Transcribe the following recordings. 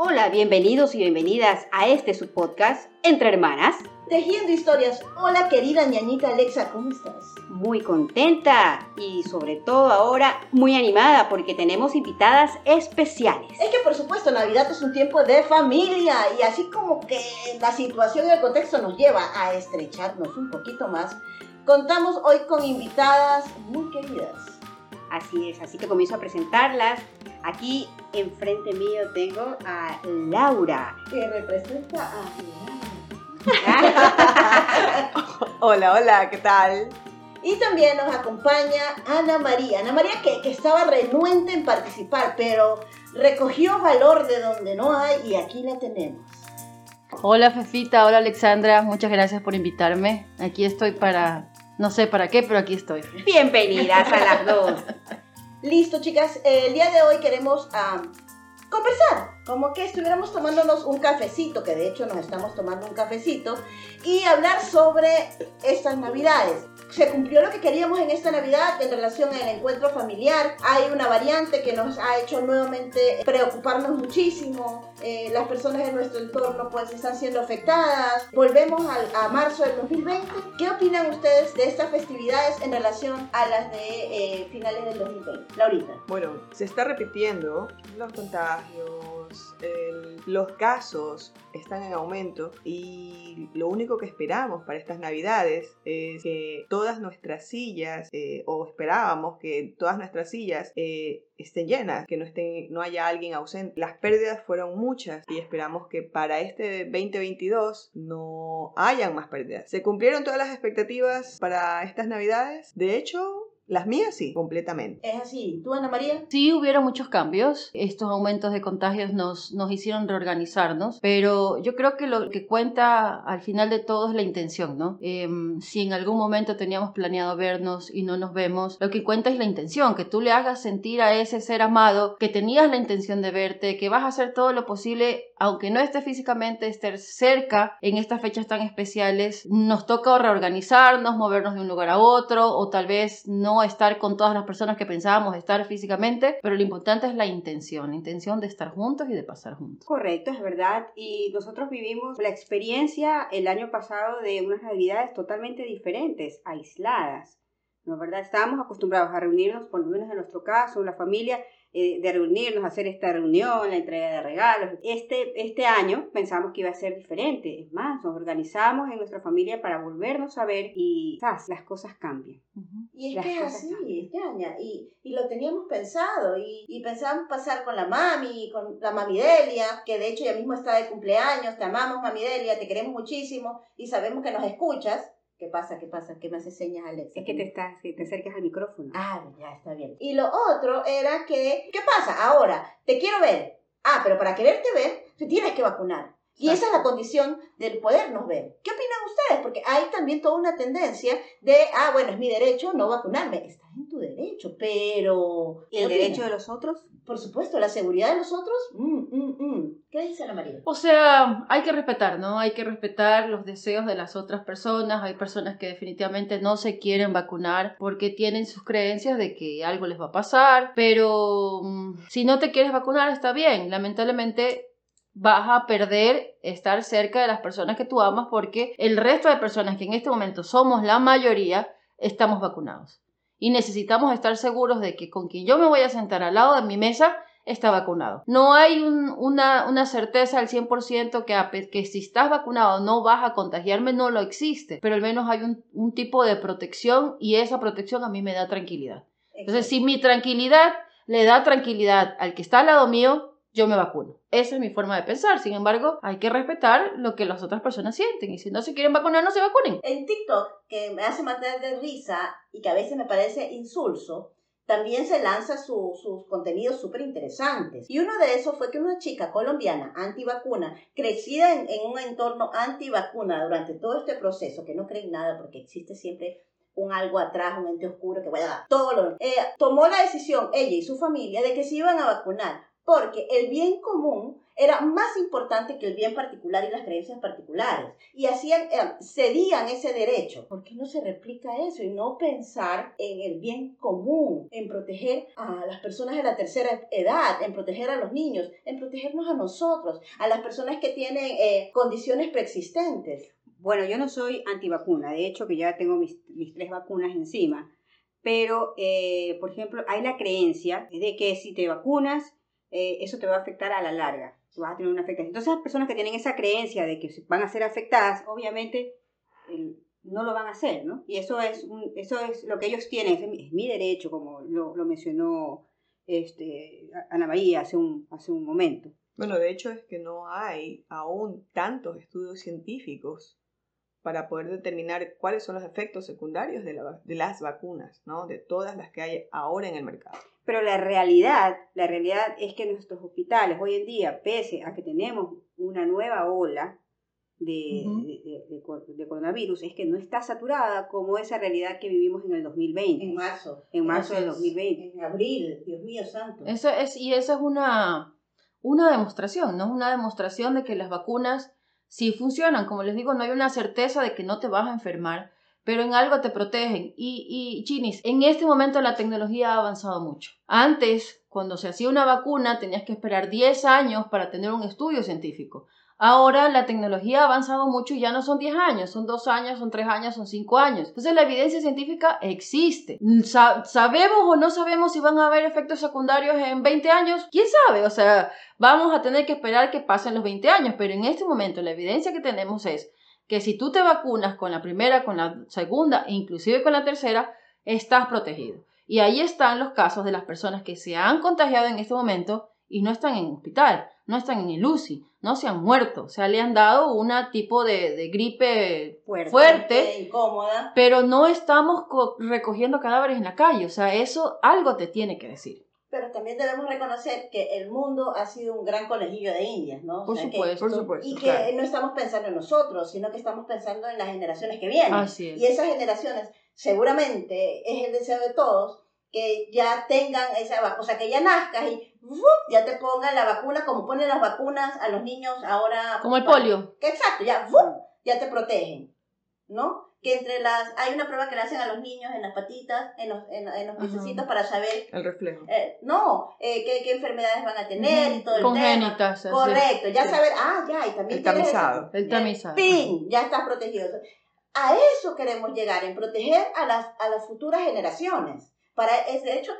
Hola, bienvenidos y bienvenidas a este su podcast Entre Hermanas. Tejiendo historias. Hola querida ñañita Alexa, ¿cómo estás? Muy contenta y sobre todo ahora muy animada porque tenemos invitadas especiales. Es que por supuesto Navidad es un tiempo de familia y así como que la situación y el contexto nos lleva a estrecharnos un poquito más, contamos hoy con invitadas muy queridas. Así es, así que comienzo a presentarlas. Aquí enfrente mío tengo a Laura. Que representa a Hola, hola, ¿qué tal? Y también nos acompaña Ana María. Ana María que, que estaba renuente en participar, pero recogió valor de donde no hay y aquí la tenemos. Hola Fefita, hola Alexandra, muchas gracias por invitarme. Aquí estoy para, no sé para qué, pero aquí estoy. Bienvenidas a las dos. Listo, chicas. El día de hoy queremos ah, conversar, como que estuviéramos tomándonos un cafecito, que de hecho nos estamos tomando un cafecito, y hablar sobre estas navidades. Se cumplió lo que queríamos en esta Navidad en relación al encuentro familiar. Hay una variante que nos ha hecho nuevamente preocuparnos muchísimo. Eh, las personas en nuestro entorno pues están siendo afectadas. Volvemos al- a marzo del 2020. ¿Qué opinan ustedes de estas festividades en relación a las de eh, finales del 2020? Laurita. Bueno, se está repitiendo los contagios, los casos están en aumento y lo único que esperamos para estas navidades es que todas nuestras sillas, eh, o esperábamos que todas nuestras sillas eh, estén llenas, que no, estén, no haya alguien ausente. Las pérdidas fueron muchas y esperamos que para este 2022 no hayan más pérdidas. ¿Se cumplieron todas las expectativas para estas navidades? De hecho, las mías sí, completamente. Es así. ¿Tú, Ana María? Sí hubieron muchos cambios, estos aumentos de contagios nos, nos hicieron reorganizarnos, pero yo creo que lo que cuenta al final de todo es la intención, ¿no? Em, si en algún momento teníamos planeado vernos y no nos vemos, lo que cuenta es la intención, que tú le hagas sentir a ese ser amado que tenías la intención de verte, que vas a hacer todo lo posible, aunque no esté físicamente, estar cerca en estas fechas tan especiales, nos toca reorganizarnos, movernos de un lugar a otro, o tal vez no estar con todas las personas que pensábamos estar físicamente, pero lo importante es la intención, la intención de estar juntos y de pasar juntos. Correcto, es verdad. Y nosotros vivimos la experiencia el año pasado de unas navidades totalmente diferentes, aisladas. ¿No es verdad? Estábamos acostumbrados a reunirnos, por lo menos en nuestro caso, la familia, eh, de reunirnos, hacer esta reunión, la entrega de regalos. Este, este año pensamos que iba a ser diferente. Es más, nos organizamos en nuestra familia para volvernos a ver y ¡zas! las cosas cambian. Y es que así, es ñaña, y, y lo teníamos pensado, y, y pensábamos pasar con la mami, con la mami Delia, que de hecho ya mismo está de cumpleaños, te amamos mami Delia, te queremos muchísimo, y sabemos que nos escuchas. ¿Qué pasa? ¿Qué pasa? ¿Qué me hace señas, Alexa? Es que te, estás, que te acercas al micrófono. Ah, ya está bien. Y lo otro era que, ¿qué pasa? Ahora, te quiero ver. Ah, pero para quererte ver, te tienes que vacunar. Y esa es la condición del podernos ver. ¿Qué opinan ustedes? Porque hay también toda una tendencia de, ah, bueno, es mi derecho no vacunarme. Estás en tu derecho, pero... ¿Y el ¿qué derecho de los otros? Por supuesto, la seguridad de los otros. mm, mm, mm. ¿Qué dice Ana María? O sea, hay que respetar, ¿no? Hay que respetar los deseos de las otras personas. Hay personas que definitivamente no se quieren vacunar porque tienen sus creencias de que algo les va a pasar. Pero mm, si no te quieres vacunar, está bien. Lamentablemente vas a perder estar cerca de las personas que tú amas porque el resto de personas que en este momento somos la mayoría estamos vacunados. Y necesitamos estar seguros de que con quien yo me voy a sentar al lado de mi mesa está vacunado. No hay un- una, una certeza al 100% que, que si estás vacunado no vas a contagiarme, no lo existe, pero al menos hay un, un tipo de protección y esa protección a mí me da tranquilidad. Entonces, si mi tranquilidad le da tranquilidad al que está al lado mío, yo me vacuno. Esa es mi forma de pensar. Sin embargo, hay que respetar lo que las otras personas sienten. Y si no se quieren vacunar, no se vacunen. En TikTok, que me hace matar de risa y que a veces me parece insulso, también se lanza su- sus contenidos súper interesantes. Y uno de esos fue que una chica colombiana antivacuna, crecida en, un entorno antivacuna durante todo este proceso, que no cree en nada porque existe siempre un algo atrás, un ente oscuro que vaya a dar todo lo... Eh, tomó la decisión, ella y su familia, de que se iban a vacunar porque el bien común era más importante que el bien particular y las creencias particulares. Y hacían, eh, cedían ese derecho. ¿Por qué no se replica eso y no pensar en el bien común, en proteger a las personas de la tercera edad, en proteger a los niños, en protegernos a nosotros, a las personas que tienen eh, condiciones preexistentes? Bueno, yo no soy antivacuna, de hecho que ya tengo mis, mis tres vacunas encima, pero, eh, por ejemplo, hay la creencia de que si te vacunas, eh, eso te va a afectar a la larga, vas a tener una afectación. Entonces, las personas que tienen esa creencia de que van a ser afectadas, obviamente no lo van a hacer, ¿no? Y eso es, eso es lo que ellos tienen, es mi, derecho, como lo, lo, mencionó este, Ana María hace un, hace un momento. Bueno, de hecho es que no hay aún tantos estudios científicos para poder determinar cuáles son los efectos secundarios de, de, las vacunas, ¿no? De todas las que hay ahora en el mercado. Pero la realidad, la realidad es que nuestros hospitales hoy en día, pese a que tenemos una nueva ola de, de, coronavirus, es que no está saturada como esa realidad que vivimos en el 2020. En marzo. En marzo del 2020. En abril, Dios mío santo. Eso es, y esa es una, una demostración, ¿no? Una demostración de que las vacunas sí funcionan. Como les digo, no hay una certeza de que no te vas a enfermar, pero en algo te protegen. Y, y en este momento la tecnología ha avanzado mucho. Antes, cuando se hacía una vacuna, tenías que esperar 10 años para tener un estudio científico. Ahora la tecnología ha avanzado mucho y ya no son 10 años, son 2 años, son 3 años, son 5 años. Entonces la evidencia científica existe. ¿Sabemos o no sabemos si van a haber efectos secundarios en 20 años? ¿Quién sabe? O sea, vamos a tener que esperar que pasen los 20 años, pero en este momento la evidencia que tenemos es que si tú te vacunas con la primera, con la segunda e inclusive con la tercera, estás protegido. Y ahí están los casos de las personas que se han contagiado en este momento y no están en hospital, no están en el UCI, no se han muerto, o sea, le han dado un tipo de, gripe fuerte, incómoda. pero no estamos recogiendo cadáveres en la calle, o sea, eso algo te tiene que decir. Pero también debemos reconocer que el mundo ha sido un gran conejillo de indias, ¿no? Por, supuesto, por supuesto. Y que no estamos pensando en nosotros, sino que estamos pensando en las generaciones que vienen. Así es. Y esas generaciones, seguramente es el deseo de todos, que ya tengan esa o sea, que ya nazcas y ya te pongan la vacuna como ponen las vacunas a los niños ahora. Como el polio. Que exacto, ya, ya te protegen, ¿no? Que entre las, hay una prueba que le hacen a los niños en las patitas, en los, en, en los para saber. El reflejo. Eh, no, eh, qué, qué, enfermedades van a tener y todo el Congénitas. tema. Correcto, ya saber, ah, ya, y también. El tamizado. El tamizado. Pin, ya estás protegido. A eso queremos llegar, en proteger a las, a las futuras generaciones. Para, es, de hecho,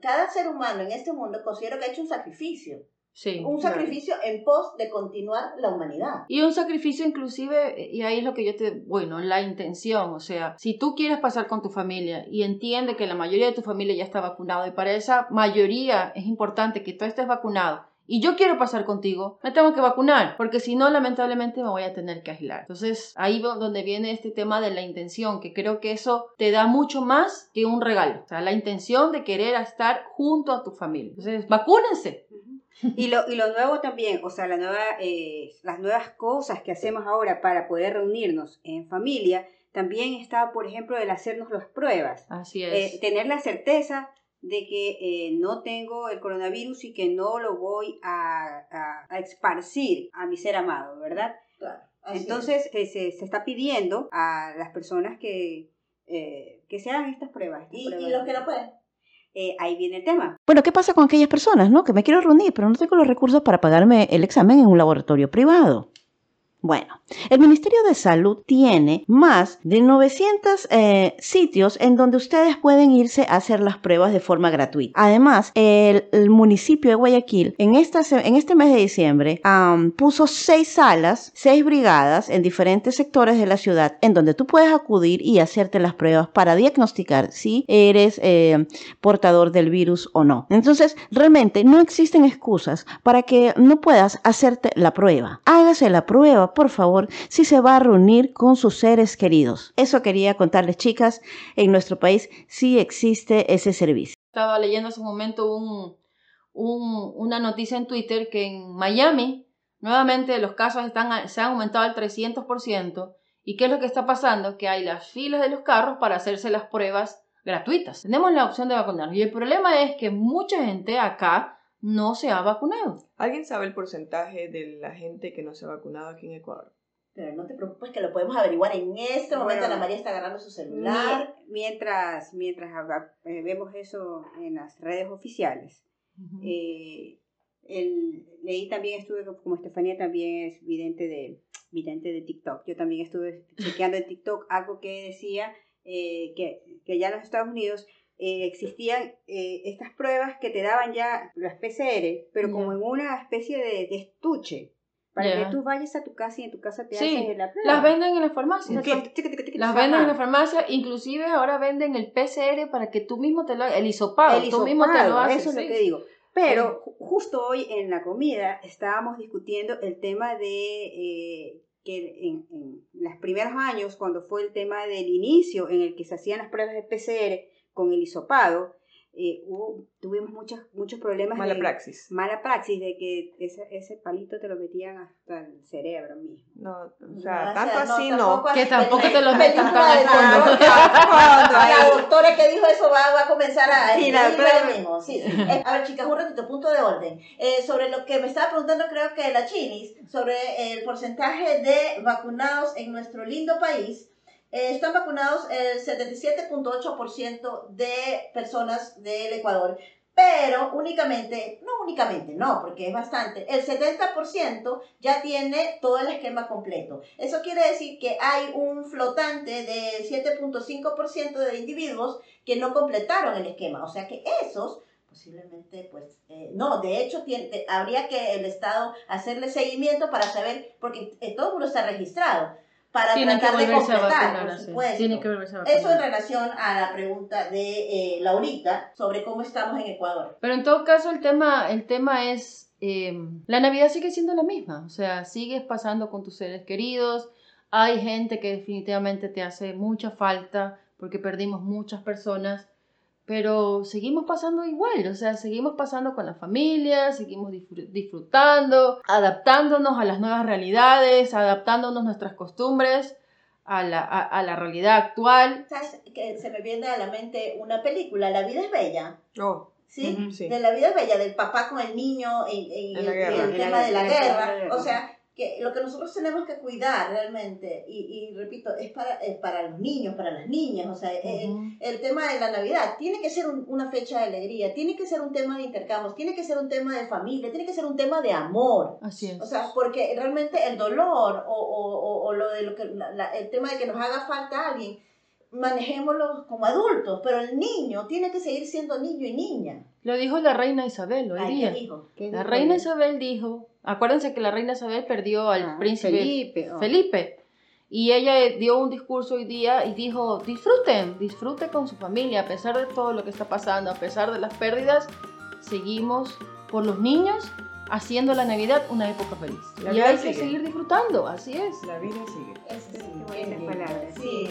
cada ser humano en este mundo considero que ha hecho un sacrificio. Sí, un sacrificio en pos de continuar la humanidad. Y un sacrificio inclusive, y ahí es lo que yo te, bueno, la intención, o sea, si tú quieres pasar con tu familia y entiende que la mayoría de tu familia ya está vacunado y para esa mayoría es importante que tú estés vacunado y yo quiero pasar contigo, me tengo que vacunar, porque si no, lamentablemente me voy a tener que aislar. Entonces, ahí donde viene este tema de la intención, que creo que eso te da mucho más que un regalo. O sea, la intención de querer estar junto a tu familia. Entonces, vacúnense. Y lo, y lo nuevo también, o sea, la nueva, eh, las nuevas cosas que hacemos ahora para poder reunirnos en familia, también está, por ejemplo, el hacernos las pruebas. Así es. Eh, tener la certeza de que eh, no tengo el coronavirus y que no lo voy a, a, esparcir a mi ser amado, ¿verdad? Claro, Entonces se, se, está pidiendo a las personas que, eh, que se hagan estas pruebas. ¿Y, ¿Y los que no pueden? Eh, ahí viene el tema. Bueno, ¿qué pasa con aquellas personas, no? Que me quiero reunir, pero no tengo los recursos para pagarme el examen en un laboratorio privado. Bueno, el Ministerio de Salud tiene más de 900 eh, sitios en donde ustedes pueden irse a hacer las pruebas de forma gratuita. Además, el, municipio de Guayaquil en, este mes de diciembre puso seis salas, seis brigadas en diferentes sectores de la ciudad en donde tú puedes acudir y hacerte las pruebas para diagnosticar si eres eh, portador del virus o no. Entonces, realmente no existen excusas para que no puedas hacerte la prueba. Hágase la prueba por favor, si se va a reunir con sus seres queridos. Eso quería contarles, chicas. En nuestro país sí existe ese servicio. Estaba leyendo hace un momento un, una noticia en Twitter que en Miami nuevamente los casos se han aumentado al 300%. ¿Y qué es lo que está pasando? Que hay las filas de los carros para hacerse las pruebas gratuitas. Tenemos la opción de vacunarnos. Y el problema es que mucha gente acá no se ha vacunado. ¿Alguien sabe el porcentaje de la gente que no se ha vacunado aquí en Ecuador? Pero no te preocupes que lo podemos averiguar en este momento. Bueno. Ana María está agarrando su celular. Mi- Mientras, mientras eh, vemos eso en las redes oficiales, eh, el- leí también, estuve, como Estefanía también es vidente de, vidente de TikTok, yo también estuve chequeando en TikTok algo que decía eh, que, que ya en los Estados Unidos eh, existían eh, estas pruebas que te daban ya las PCR, pero como en una especie de, de estuche, para que tú vayas a tu casa y en tu casa te Sí, haces la prueba. Las venden en la farmacia. Tic, tic, tic, tic, Las venden en la farmacia, inclusive ahora venden el PCR para que tú mismo te lo el hisopado, El tú mismo te lo haces. Eso es sí. lo que digo. Pero ju- justo hoy en la comida estábamos discutiendo el tema de eh, que en, en los primeros años, cuando fue el tema del inicio en el que se hacían las pruebas de PCR con el hisopado, eh, hubo- tuvimos muchos, muchos problemas Mala de praxis. mala praxis de que ese, ese palito te lo metían hasta el cerebro mismo. No, o No, sea, o tanto sea, así no. tampoco así Que tampoco te lo metan tan al fondo. La doctora que dijo eso va, va a comenzar a Sí, la mismo. Sí, sí. Eh, a ver, chicas, un ratito, punto de orden. Eh, sobre lo que me estaba preguntando, creo que la Chinis, sobre el porcentaje de vacunados en nuestro lindo país. Eh, están vacunados el 77.8% de personas del Ecuador, pero únicamente, no únicamente, no, porque es bastante, el 70% ya tiene todo el esquema completo. Eso quiere decir que hay un flotante de 7.5% de individuos que no completaron el esquema, o sea que esos posiblemente pues eh, no, de hecho tiene- habría que el Estado hacerle seguimiento para saber, porque eh, todo el mundo está registrado, para Tienen tratar de completar, por supuesto. Tienen que volverse a. Eso en relación a la pregunta de eh, Laurita sobre cómo estamos en Ecuador. Pero en todo caso el tema, el tema es, eh, la Navidad sigue siendo la misma, o sea, sigues pasando con tus seres queridos, hay gente que definitivamente te hace mucha falta porque perdimos muchas personas, pero seguimos pasando igual, o sea, seguimos pasando con la familia, seguimos disfr- disfrutando, adaptándonos a las nuevas realidades, adaptándonos a nuestras costumbres, a la, a- a la realidad actual. ¿Sabes? Que se me viene a la mente una película, La vida es bella. Oh, ¿Sí? Ujú, sí. De la vida es bella, del papá con el niño y, y En la el, guerra. el En la tema de la guerra, en la guerra. guerra. O sea, que lo que nosotros tenemos que cuidar realmente, y, y repito, es para, es para los niños, para las niñas. O sea, eh, Ujú. el tema de la Navidad tiene que ser un- una fecha de alegría, tiene que ser un tema de intercambios, tiene que ser un tema de familia, tiene que ser un tema de amor. Así es. O sea, porque realmente el dolor o, o, o- o lo de lo que la- la- el tema de que nos haga falta alguien, manejémoslo como adultos, pero el niño tiene que seguir siendo niño y niña. Lo dijo la reina Isabel hoy Ay, día. ¿qué dijo? ¿Qué La dijo reina? Isabel dijo, acuérdense que la reina Isabel perdió al Ah, príncipe Felipe, oh. Felipe. Y ella dio un discurso hoy día y dijo, disfruten, disfruten con su familia, a pesar de todo lo que está pasando, a pesar de las pérdidas, seguimos por los niños haciendo la Navidad una época feliz. La y hay que seguir disfrutando, así es. La vida sigue. Sí, qué buenas lindo. palabras. Sí,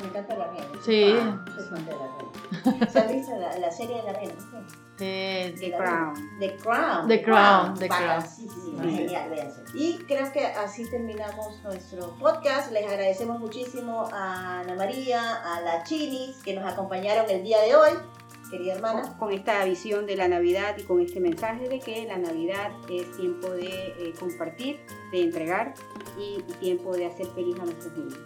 me encanta la reina. Sí. Ah, soy de la reina. ¿Se han visto la, la serie de la reina? Sí. Eh, The Crown. The Crown. The Crown, The Crown. Sí, sí, Sí. genial, véanse. Y creo que así terminamos nuestro podcast. Les agradecemos muchísimo a Ana María, a la Chinis, que nos acompañaron el día de hoy. Querida hermana. con esta visión de la Navidad y con este mensaje de que la Navidad es tiempo de eh, compartir, de entregar y, y tiempo de hacer feliz a nuestros niños.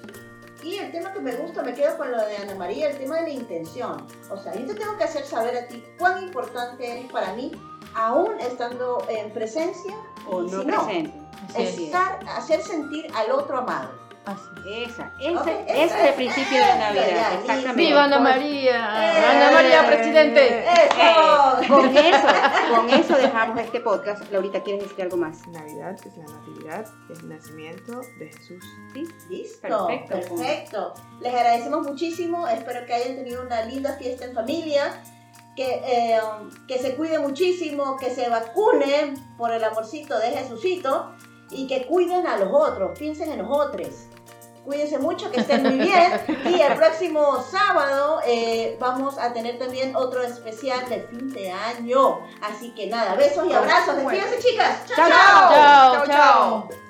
Y el tema que me gusta, me quedo con lo de Ana María, el tema de la intención. O sea, yo te tengo que hacer saber a ti cuán importante eres para mí, aún estando en presencia O no si no, presente. estar, hacer sentir al otro amado. Así. Esa, ese, Ok, ese es principio de Navidad. ya, Exactamente. ¡Viva Ana María! Eh. ¡Ana María, presidente! ¡Eso! Con eso, con eso dejamos este podcast. Laurita, ¿quieres decir algo más? Navidad es la natividad, es el nacimiento de Jesús. ¿Sí? Listo, Perfecto. perfecto. Les agradecemos muchísimo. Espero que hayan tenido una linda fiesta en familia. Que, eh, que se cuide muchísimo, que se vacunen por el amorcito de Jesucito y que cuiden a los otros, piensen en los otros. Cuídense mucho, que estén muy bien. Y el próximo sábado eh, vamos a tener también otro especial de fin de año. Así que nada, besos y abrazos. Despídense, chicas. chao. Chao, ¡Chao, chao!